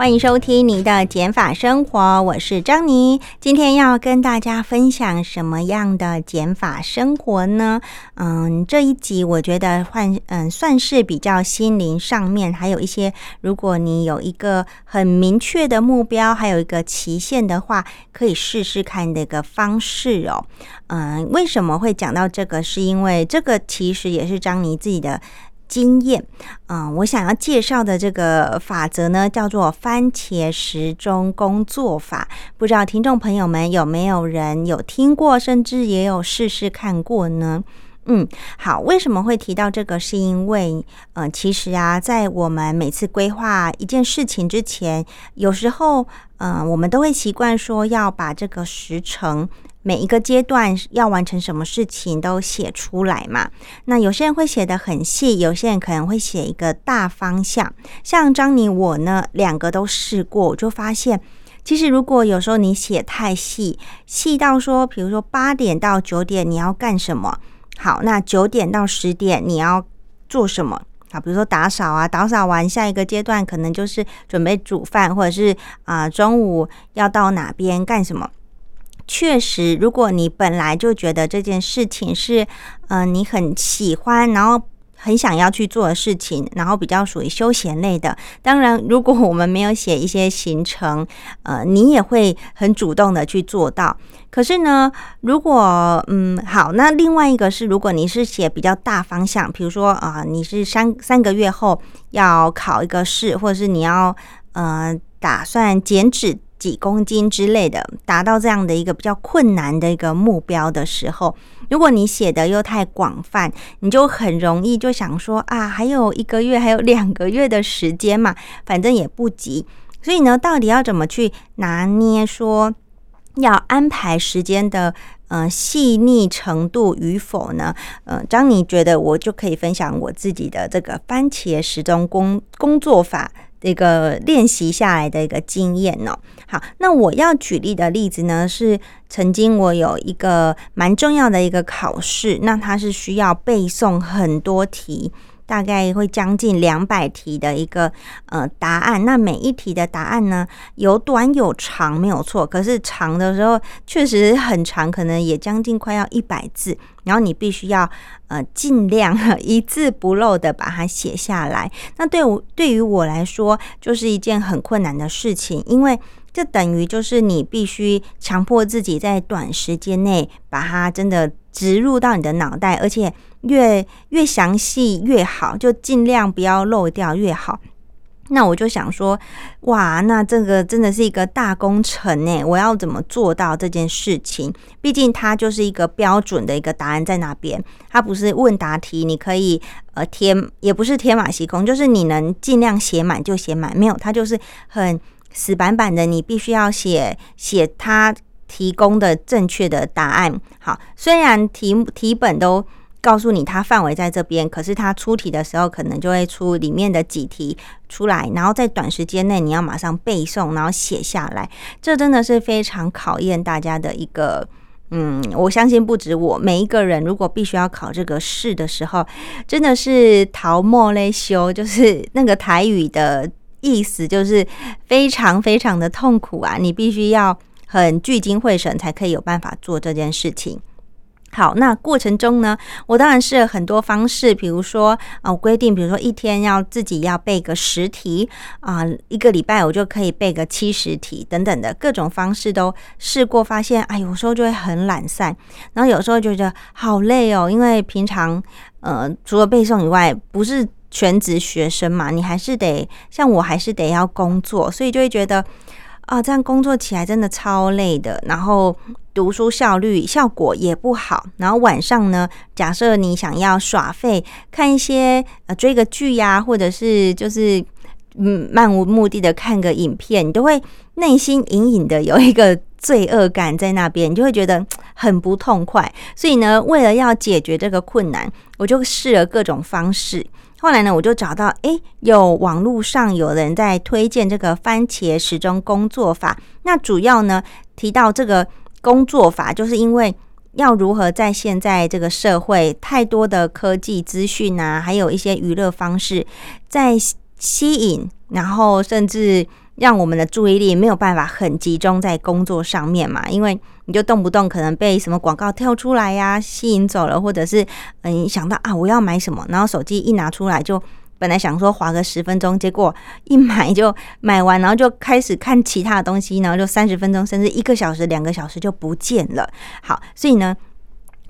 欢迎收听你的减法生活，我是张妮。今天要跟大家分享什么样的减法生活呢？嗯，这一集我觉得换嗯算是比较心灵上面，还有一些如果你有一个很明确的目标，还有一个期限的话，可以试试看的一个方式哦。嗯，为什么会讲到这个？是因为这个其实也是张妮自己的。经验，嗯，我想要介绍的这个法则呢，叫做番茄时钟工作法。不知道听众朋友们有没有人有听过，甚至也有试试看过呢？嗯，好，为什么会提到这个？是因为，呃，其实啊，在我们每次规划一件事情之前，有时候，嗯，我们都会习惯说要把这个时程。每一个阶段要完成什么事情都写出来嘛？那有些人会写的很细，有些人可能会写一个大方向。像张妮我呢，两个都试过，我就发现，其实如果有时候你写太细，细到说，比如说八点到九点你要干什么？好，那九点到十点你要做什么？好，比如说打扫啊，打扫完下一个阶段可能就是准备煮饭，或者是啊中午要到哪边干什么？确实，如果你本来就觉得这件事情是，嗯，你很喜欢，然后很想要去做的事情，然后比较属于休闲类的。当然，如果我们没有写一些行程，呃，你也会很主动的去做到。可是呢，如果嗯好，那另外一个是，如果你是写比较大方向，比如说啊，你是三三个月后要考一个试，或者是你要呃打算减脂。几公斤之类的，达到这样的一个比较困难的一个目标的时候，如果你写的又太广泛，你就很容易就想说啊，还有一个月，还有两个月的时间嘛，反正也不急。所以呢，到底要怎么去拿捏说要安排时间的呃细腻程度与否呢？呃，张你觉得我就可以分享我自己的这个番茄时钟工工作法。一个练习下来的一个经验哦。好，那我要举例的例子呢，是曾经我有一个蛮重要的一个考试，那它是需要背诵很多题。大概会将近两百题的一个呃答案，那每一题的答案呢有短有长，没有错。可是长的时候确实很长，可能也将近快要一百字，然后你必须要呃尽量 一字不漏的把它写下来。那对我对于我来说就是一件很困难的事情，因为这等于就是你必须强迫自己在短时间内把它真的植入到你的脑袋，而且。越越详细越好，就尽量不要漏掉越好。那我就想说，哇，那这个真的是一个大工程呢！我要怎么做到这件事情？毕竟它就是一个标准的一个答案在那边，它不是问答题，你可以呃填，也不是天马行空，就是你能尽量写满就写满。没有，它就是很死板板的，你必须要写写它提供的正确的答案。好，虽然题题本都。告诉你，它范围在这边，可是它出题的时候可能就会出里面的几题出来，然后在短时间内你要马上背诵，然后写下来，这真的是非常考验大家的一个。嗯，我相信不止我，每一个人如果必须要考这个试的时候，真的是桃莫勒修，就是那个台语的意思，就是非常非常的痛苦啊！你必须要很聚精会神，才可以有办法做这件事情。好，那过程中呢，我当然是很多方式，比如说啊，我规定，比如说一天要自己要背个十题啊，一个礼拜我就可以背个七十题等等的各种方式都试过，发现哎，有时候就会很懒散，然后有时候就觉得好累哦，因为平常呃除了背诵以外，不是全职学生嘛，你还是得像我还是得要工作，所以就会觉得。啊，这样工作起来真的超累的，然后读书效率效果也不好。然后晚上呢，假设你想要耍废，看一些呃追个剧呀，或者是就是嗯漫无目的的看个影片，你都会内心隐隐的有一个罪恶感在那边，你就会觉得很不痛快。所以呢，为了要解决这个困难，我就试了各种方式。后来呢，我就找到，诶，有网络上有人在推荐这个番茄时钟工作法。那主要呢提到这个工作法，就是因为要如何在现在这个社会太多的科技资讯啊，还有一些娱乐方式，在吸引，然后甚至。让我们的注意力没有办法很集中在工作上面嘛？因为你就动不动可能被什么广告跳出来呀，吸引走了，或者是嗯想到啊我要买什么，然后手机一拿出来就本来想说划个十分钟，结果一买就买完，然后就开始看其他的东西，然后就三十分钟甚至一个小时、两个小时就不见了。好，所以呢。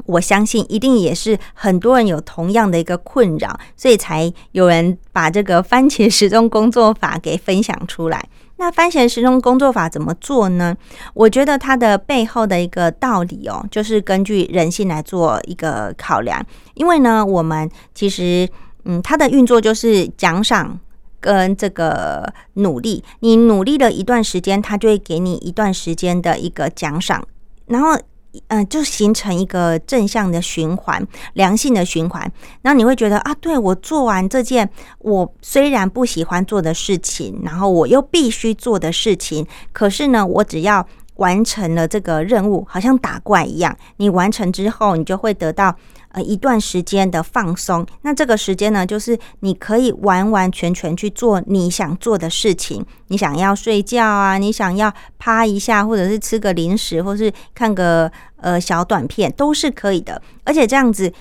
我相信一定也是很多人有同样的一个困扰，所以才有人把这个番茄时钟工作法给分享出来。那番茄时钟工作法怎么做呢？我觉得它的背后的一个道理哦，就是根据人性来做一个考量。因为呢，我们其实嗯，它的运作就是奖赏跟这个努力，你努力了一段时间，它就会给你一段时间的一个奖赏，然后。嗯，就形成一个正向的循环，良性的循环。然后你会觉得啊，对我做完这件我虽然不喜欢做的事情，然后我又必须做的事情，可是呢，我只要完成了这个任务，好像打怪一样，你完成之后，你就会得到。呃，一段时间的放松，那这个时间呢，就是你可以完完全全去做你想做的事情。你想要睡觉啊，你想要趴一下，或者是吃个零食，或是看个呃小短片，都是可以的。而且这样子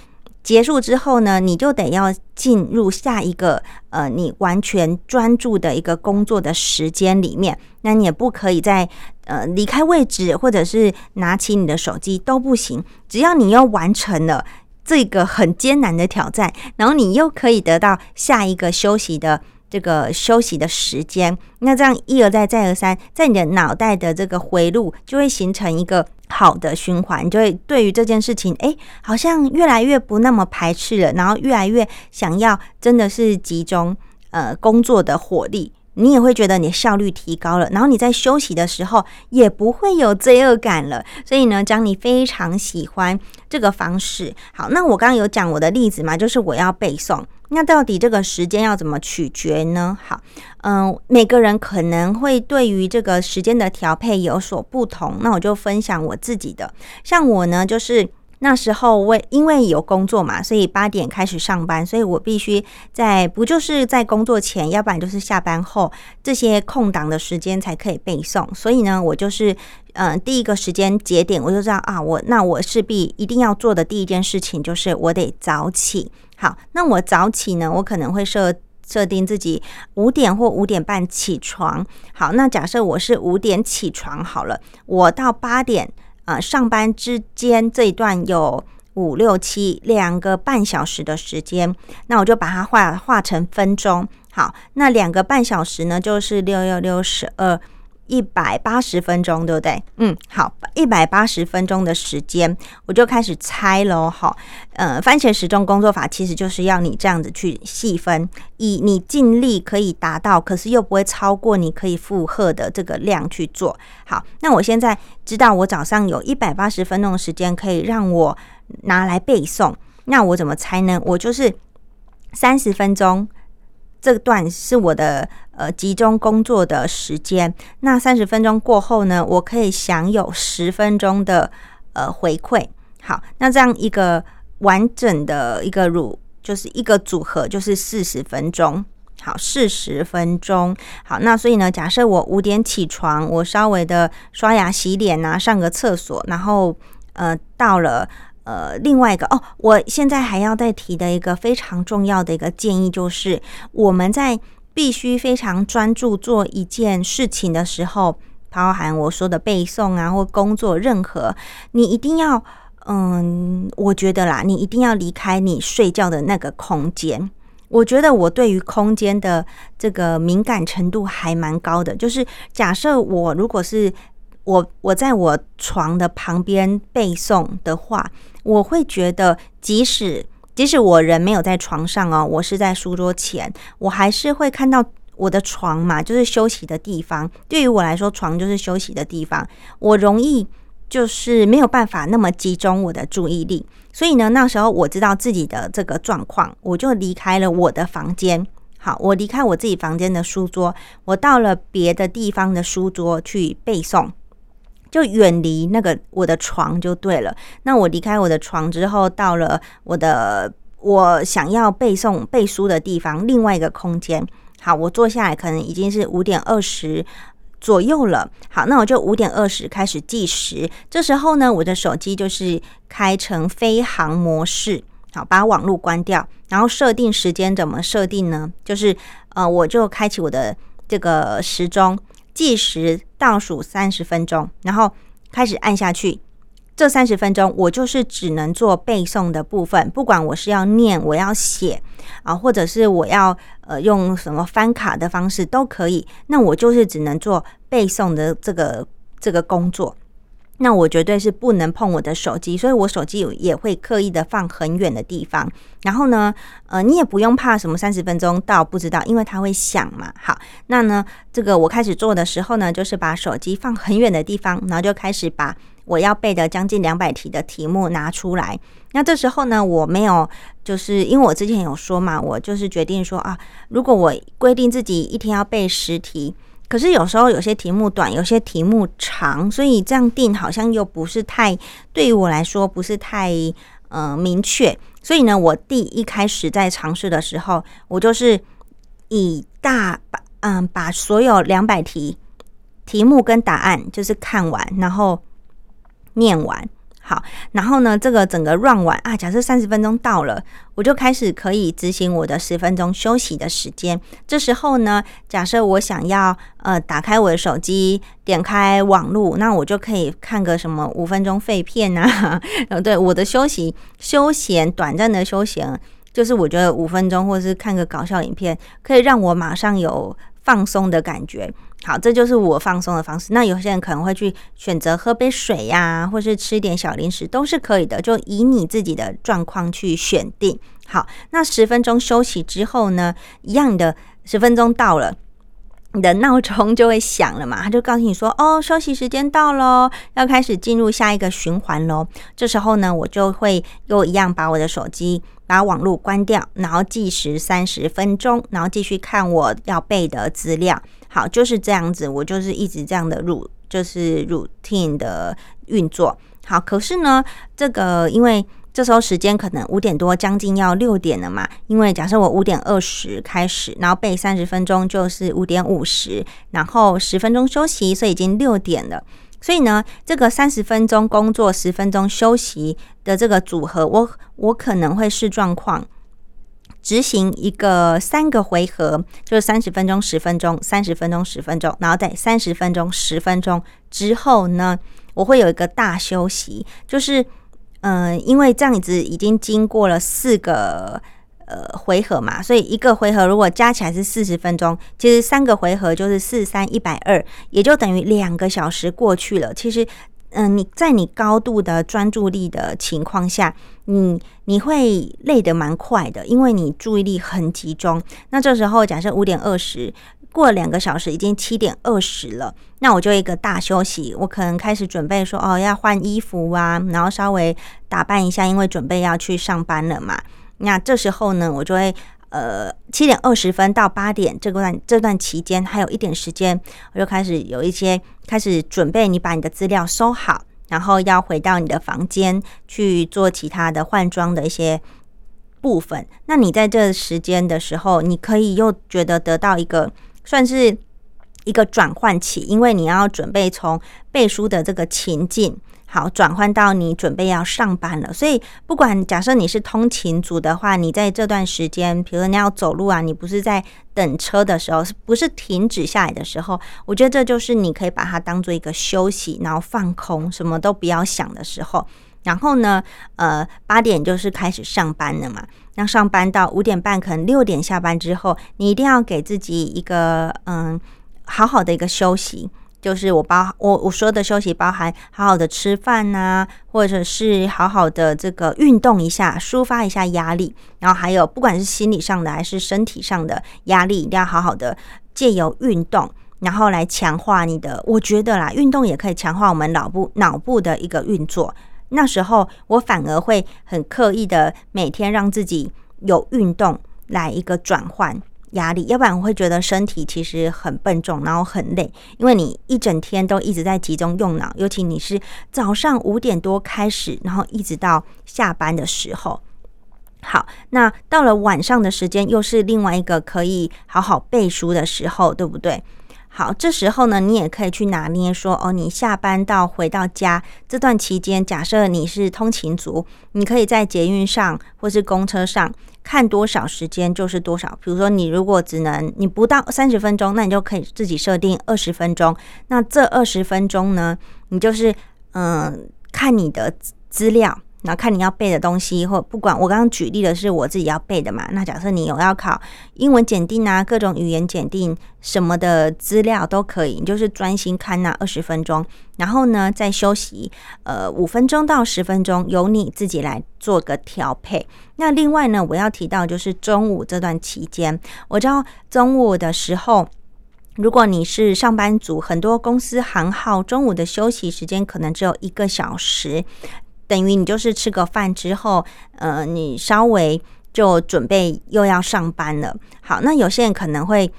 结束之后呢，你就得要进入下一个呃你完全专注的一个工作的时间里面。那你也不可以在呃离开位置，或者是拿起你的手机都不行。只要你要完成了。这个很艰难的挑战，然后你又可以得到下一个休息的这个休息的时间，那这样一而再再而三，在你的脑袋的这个回路就会形成一个好的循环，就会对于这件事情，哎，好像越来越不那么排斥了，然后越来越想要真的是集中呃工作的火力。你也会觉得你的效率提高了，然后你在休息的时候也不会有罪恶感了。所以呢，张妮非常喜欢这个方式。好，那我刚刚有讲我的例子嘛，就是我要背诵。那到底这个时间要怎么取决呢？好，嗯，每个人可能会对于这个时间的调配有所不同。那我就分享我自己的，像我呢，就是。那时候为因为有工作嘛，所以八点开始上班，所以我必须在不就是在工作前，要不然就是下班后这些空档的时间才可以背诵。所以呢，我就是嗯第一个时间节点，我就知道啊，我那我势必一定要做的第一件事情就是我得早起。好，那我早起呢，我可能会设设定自己五点或五点半起床。好，那假设我是五点起床好了，我到八点。啊，上班之间这一段有五六七两个半小时的时间，那我就把它画画成分钟。好，那两个半小时呢，就是六六六十二。一百八十分钟，对不对？嗯，好，一百八十分钟的时间，我就开始猜喽。好，呃，番茄时钟工作法其实就是要你这样子去细分，以你尽力可以达到，可是又不会超过你可以负荷的这个量去做。好，那我现在知道我早上有一百八十分钟的时间可以让我拿来背诵，那我怎么猜呢？我就是三十分钟。这段是我的呃集中工作的时间，那三十分钟过后呢，我可以享有十分钟的呃回馈。好，那这样一个完整的一个乳就是一个组合，就是四十分钟。好，四十分钟。好，那所以呢，假设我五点起床，我稍微的刷牙、洗脸啊，上个厕所，然后呃到了。呃，另外一个哦，我现在还要再提的一个非常重要的一个建议，就是我们在必须非常专注做一件事情的时候，包含我说的背诵啊，或工作，任何你一定要，嗯，我觉得啦，你一定要离开你睡觉的那个空间。我觉得我对于空间的这个敏感程度还蛮高的，就是假设我如果是。我我在我床的旁边背诵的话，我会觉得，即使即使我人没有在床上哦，我是在书桌前，我还是会看到我的床嘛，就是休息的地方。对于我来说，床就是休息的地方。我容易就是没有办法那么集中我的注意力，所以呢，那时候我知道自己的这个状况，我就离开了我的房间。好，我离开我自己房间的书桌，我到了别的地方的书桌去背诵，就远离那个我的床就对了。那我离开我的床之后，到了我的我想要背诵背书的地方，另外一个空间。好，我坐下来，可能已经是五点二十左右了。好，那我就五点二十开始计时。这时候呢，我的手机就是开成飞行模式。好，把网络关掉，然后设定时间怎么设定呢？就是呃，我就开启我的这个时钟计时倒数三十分钟，然后开始按下去。这三十分钟，我就是只能做背诵的部分，不管我是要念，我要写啊，或者是我要呃用什么翻卡的方式都可以。那我就是只能做背诵的这个这个工作。那我绝对是不能碰我的手机，所以我手机也会刻意的放很远的地方。然后呢，呃，你也不用怕什么三十分钟到不知道，因为它会响嘛。好，那呢，这个我开始做的时候呢，就是把手机放很远的地方，然后就开始把我要背的将近两百题的题目拿出来。那这时候呢，我没有，就是因为我之前有说嘛，我就是决定说啊，如果我规定自己一天要背十题。可是有时候有些题目短，有些题目长，所以这样定好像又不是太对于我来说不是太呃明确。所以呢，我第一开始在尝试的时候，我就是以大把嗯把所有两百题题目跟答案就是看完，然后念完。好，然后呢，这个整个 run 完啊，假设三十分钟到了，我就开始可以执行我的十分钟休息的时间。这时候呢，假设我想要呃打开我的手机，点开网络，那我就可以看个什么五分钟废片啊。呃，对，我的休息休闲短暂的休闲，就是我觉得五分钟，或是看个搞笑影片，可以让我马上有放松的感觉。好，这就是我放松的方式。那有些人可能会去选择喝杯水呀，或是吃点小零食，都是可以的。就以你自己的状况去选定。好，那十分钟休息之后呢，一样的十分钟到了，你的闹钟就会响了嘛，他就告诉你说：“哦，休息时间到喽，要开始进入下一个循环喽。”这时候呢，我就会又一样把我的手机、把网络关掉，然后计时三十分钟，然后继续看我要背的资料。好，就是这样子，我就是一直这样的入就是 routine 的运作。好，可是呢，这个因为这时候时间可能五点多，将近要六点了嘛。因为假设我五点二十开始，然后背三十分钟，就是五点五十，然后十分钟休息，所以已经六点了。所以呢，这个三十分钟工作，十分钟休息的这个组合，我我可能会视状况。执行一个三个回合，就是三十分钟、十分钟、三十分钟、十分钟，然后在三十分钟、十分钟之后呢，我会有一个大休息，就是嗯，因为这样子已经经过了四个呃回合嘛，所以一个回合如果加起来是四十分钟，其实三个回合就是四三一百二，也就等于两个小时过去了。其实。嗯，你在你高度的专注力的情况下，你你会累得蛮快的，因为你注意力很集中。那这时候假设五点二十过了两个小时，已经七点二十了，那我就一个大休息，我可能开始准备说哦要换衣服啊，然后稍微打扮一下，因为准备要去上班了嘛。那这时候呢，我就会。呃，七点二十分到八点这段这段期间还有一点时间，我就开始有一些开始准备，你把你的资料收好，然后要回到你的房间去做其他的换装的一些部分。那你在这时间的时候，你可以又觉得得到一个算是一个转换期，因为你要准备从背书的这个情境。好，转换到你准备要上班了，所以不管假设你是通勤族的话，你在这段时间，比如你要走路啊，你不是在等车的时候，是不是停止下来的时候，我觉得这就是你可以把它当做一个休息，然后放空，什么都不要想的时候。然后呢，呃，八点就是开始上班了嘛，那上班到五点半，可能六点下班之后，你一定要给自己一个嗯好好的一个休息。就是我包我我说的休息包含好好的吃饭呐，或者是好好的这个运动一下，抒发一下压力，然后还有不管是心理上的还是身体上的压力，一定要好好的借由运动，然后来强化你的。我觉得啦，运动也可以强化我们脑部脑部的一个运作。那时候我反而会很刻意的每天让自己有运动来一个转换压力，要不然我会觉得身体其实很笨重，然后很累，因为你一整天都一直在集中用脑，尤其你是早上五点多开始，然后一直到下班的时候。好，那到了晚上的时间，又是另外一个可以好好背书的时候，对不对？好，这时候呢，你也可以去拿捏说，哦，你下班到回到家这段期间，假设你是通勤族，你可以在捷运上或是公车上看多少时间就是多少。比如说，你如果只能你不到三十分钟，那你就可以自己设定二十分钟。那这二十分钟呢，你就是嗯，看你的资料。然后看你要背的东西，或不管我刚刚举例的是我自己要背的嘛。那假设你有要考英文检定啊，各种语言检定什么的资料都可以，你就是专心看那二十分钟，然后呢再休息呃五分钟到十分钟，由你自己来做个调配。那另外呢，我要提到就是中午这段期间，我知道中午的时候，如果你是上班族，很多公司行号中午的休息时间可能只有一个小时。等于你就是吃个饭之后，呃，你稍微就准备又要上班了。好，那有些人可能会，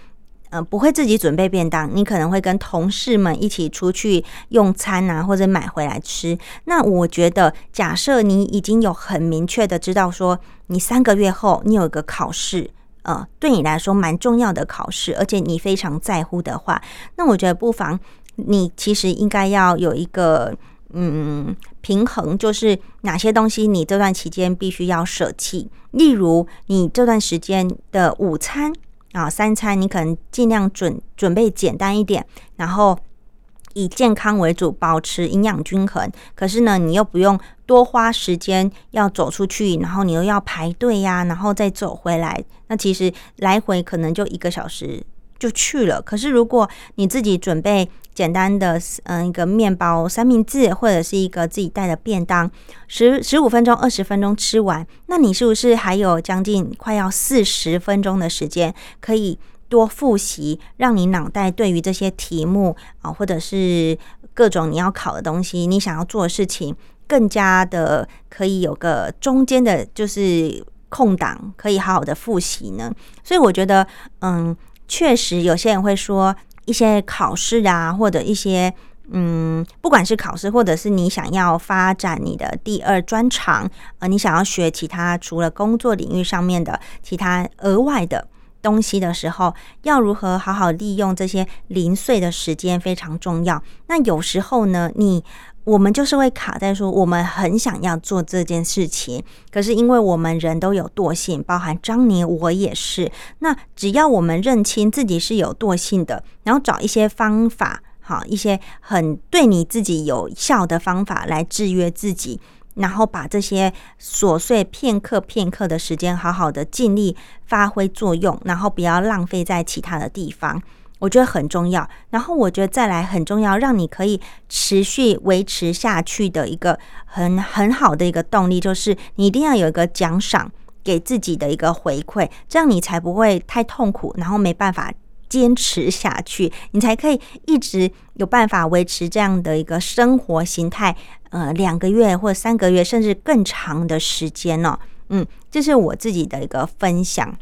呃，不会自己准备便当，你可能会跟同事们一起出去用餐啊，或者买回来吃。那我觉得，假设你已经有很明确的知道说，你三个月后你有一个考试，呃，对你来说蛮重要的考试，而且你非常在乎的话，那我觉得不妨你其实应该要有一个。嗯，平衡就是哪些东西你这段期间必须要舍弃。例如，你这段时间的午餐啊、三餐，你可能尽量准准备简单一点，然后以健康为主，保持营养均衡。可是呢，你又不用多花时间要走出去，然后你又要排队呀，然后再走回来。那其实来回可能就一个小时。就去了。可是如果你自己准备简单的嗯一个面包三明治，或者是一个自己带的便当，十十五分钟、二十分钟吃完，那你是不是还有将近快要四十分钟的时间可以多复习，让你脑袋对于这些题目啊，或者是各种你要考的东西，你想要做的事情，更加的可以有个中间的，就是空档，可以好好的复习呢？所以我觉得，嗯。确实，有些人会说一些考试啊，或者一些嗯，不管是考试，或者是你想要发展你的第二专长，呃，你想要学其他除了工作领域上面的其他额外的东西的时候，要如何好好利用这些零碎的时间非常重要。那有时候呢，你。我们就是会卡在说，我们很想要做这件事情，可是因为我们人都有惰性，包含张妮，我也是。那只要我们认清自己是有惰性的，然后找一些方法，好一些很对你自己有效的方法来制约自己，然后把这些琐碎片刻片刻的时间，好好的尽力发挥作用，然后不要浪费在其他的地方。我觉得很重要，然后我觉得再来很重要，让你可以持续维持下去的一个很很好的一个动力，就是你一定要有一个奖赏给自己的一个回馈，这样你才不会太痛苦，然后没办法坚持下去，你才可以一直有办法维持这样的一个生活形态，呃，两个月或三个月，甚至更长的时间呢。嗯，这是我自己的一个分享。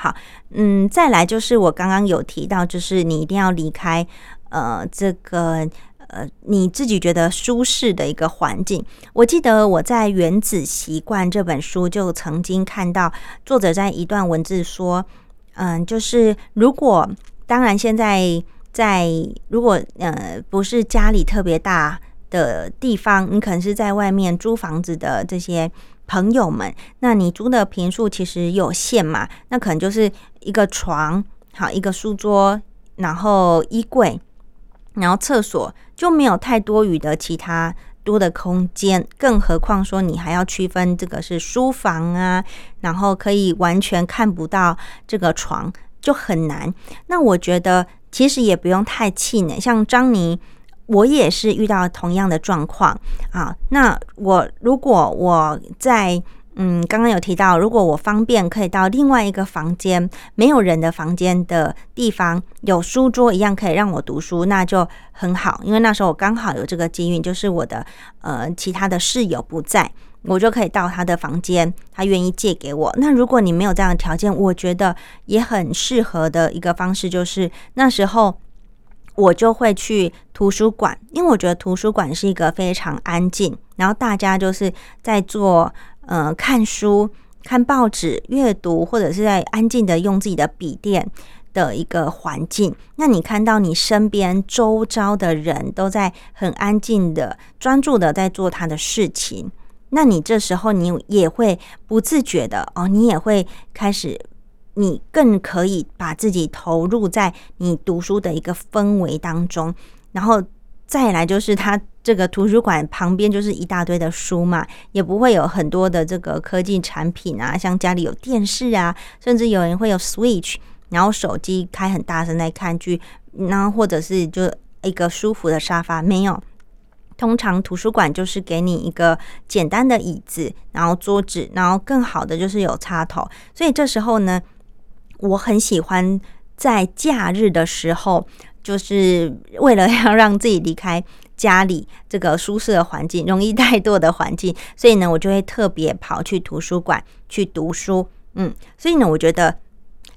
好，嗯，再来就是我刚刚有提到，就是你一定要离开呃这个呃你自己觉得舒适的一个环境。我记得我在《原子习惯》这本书就曾经看到作者在一段文字说，嗯，就是如果当然现在在如果呃不是家里特别大的地方，你可能是在外面租房子的这些。朋友们，那你租的平数其实有限嘛？那可能就是一个床，好一个书桌，然后衣柜，然后厕所，就没有太多余的其他多的空间。更何况说你还要区分这个是书房啊，然后可以完全看不到这个床，就很难。那我觉得其实也不用太气馁，像张妮。我也是遇到同样的状况啊。那我如果我在嗯，刚刚有提到，如果我方便可以到另外一个房间没有人的房间的地方，有书桌一样可以让我读书，那就很好。因为那时候我刚好有这个机运，就是我的呃其他的室友不在，我就可以到他的房间，他愿意借给我。那如果你没有这样的条件，我觉得也很适合的一个方式，就是那时候我就会去图书馆，因为我觉得图书馆是一个非常安静，然后大家就是在做。呃，看书、看报纸、阅读，或者是在安静的用自己的笔电的一个环境，那你看到你身边周遭的人都在很安静的、专注的在做他的事情，那你这时候你也会不自觉的哦，你也会开始，你更可以把自己投入在你读书的一个氛围当中，然后再来就是它。这个图书馆旁边就是一大堆的书嘛，也不会有很多的这个科技产品啊，像家里有电视啊，甚至有人会有 Switch，然后手机开很大声在看剧，然后或者是就一个舒服的沙发，没有。通常图书馆就是给你一个简单的椅子，然后桌子，然后更好的就是有插头。所以这时候呢，我很喜欢在假日的时候，就是为了要让自己离开。家里这个舒适的环境，容易怠惰的环境，所以呢，我就会特别跑去图书馆去读书。嗯，所以呢，我觉得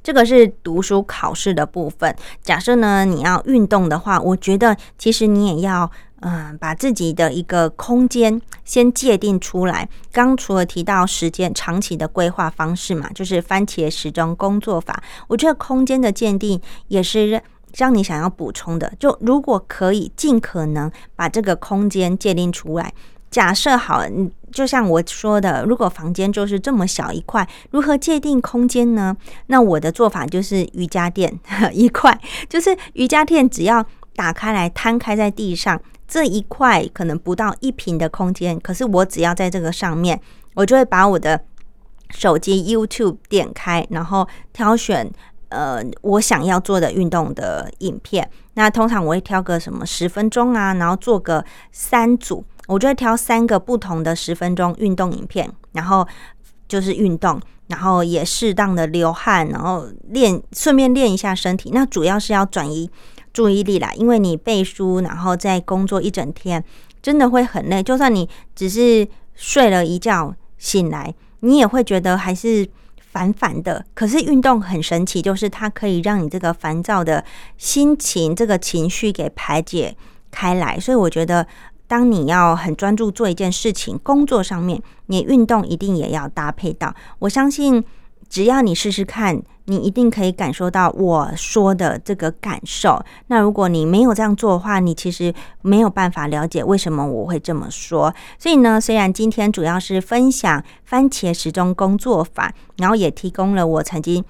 这个是读书考试的部分。假设呢，你要运动的话，我觉得其实你也要嗯，把自己的一个空间先界定出来。刚除了提到时间长期的规划方式嘛，就是番茄时钟工作法。我觉得空间的鉴定也是。让你想要补充的，就如果可以尽可能把这个空间界定出来。假设好，就像我说的，如果房间就是这么小一块，如何界定空间呢？那我的做法就是瑜伽垫 一块，就是瑜伽垫只要打开来摊开在地上，这一块可能不到一平的空间，可是我只要在这个上面，我就会把我的手机 YouTube 点开，然后挑选。呃，我想要做的运动的影片，那通常我会挑个什么十分钟啊，然后做个三组，我就会挑三个不同的十分钟运动影片，然后就是运动，然后也适当的流汗，然后练，顺便练一下身体。那主要是要转移注意力啦，因为你背书，然后再工作一整天，真的会很累。就算你只是睡了一觉醒来，你也会觉得还是。烦烦的，可是运动很神奇，就是它可以让你这个烦躁的心情、这个情绪给排解开来。所以我觉得，当你要很专注做一件事情，工作上面，你运动一定也要搭配到。我相信。只要你试试看，你一定可以感受到我说的这个感受。那如果你没有这样做的话，你其实没有办法了解为什么我会这么说。所以呢，虽然今天主要是分享番茄时钟工作法，然后也提供了我曾经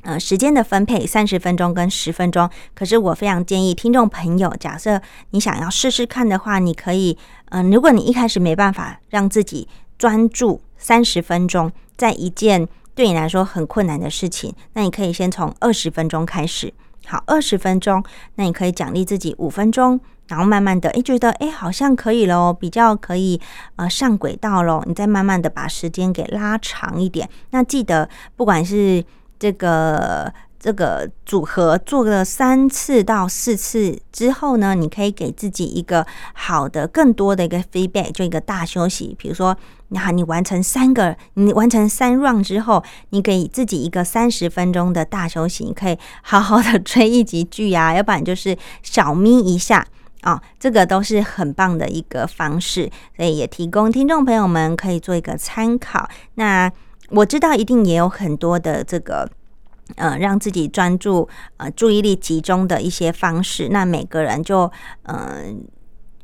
呃时间的分配三十分钟跟十分钟，可是我非常建议听众朋友，假设你想要试试看的话，你可以嗯，如果你一开始没办法让自己专注三十分钟在一件。对你来说很困难的事情，那你可以先从二十分钟开始。好，二十分钟，那你可以奖励自己五分钟，然后慢慢的，诶，觉得诶好像可以喽，比较可以呃上轨道喽，你再慢慢的把时间给拉长一点。那记得，不管是这个。这个组合做了三次到四次之后呢，你可以给自己一个好的、更多的一个 feedback，就一个大休息。比如说，那你完成三个，你完成三 round 之后，你给自己一个三十分钟的大休息，你可以好好的追一集剧呀，要不然就是小眯一下啊，这个都是很棒的一个方式，所以也提供听众朋友们可以做一个参考。那我知道一定也有很多的这个。呃，让自己专注、呃，注意力集中的一些方式。那每个人就，嗯，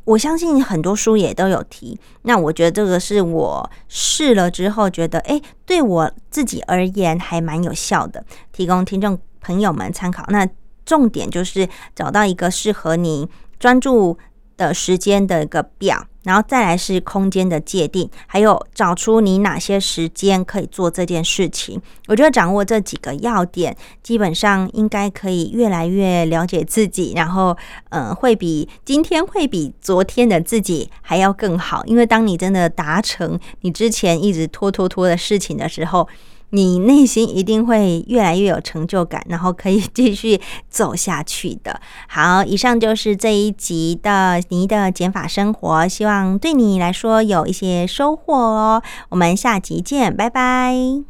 我相信很多书也都有提。那我觉得这个是我试了之后觉得，哎，对我自己而言还蛮有效的，提供听众朋友们参考。那重点就是找到一个适合你专注的时间的一个表。然后再来是空间的界定，还有找出你哪些时间可以做这件事情。我觉得掌握这几个要点，基本上应该可以越来越了解自己，然后呃，会比今天会比昨天的自己还要更好。因为当你真的达成你之前一直拖拖拖的事情的时候。你内心一定会越来越有成就感，然后可以继续走下去的。好，以上就是这一集的你的减法生活，希望对你来说有一些收获哦。我们下集见，拜拜。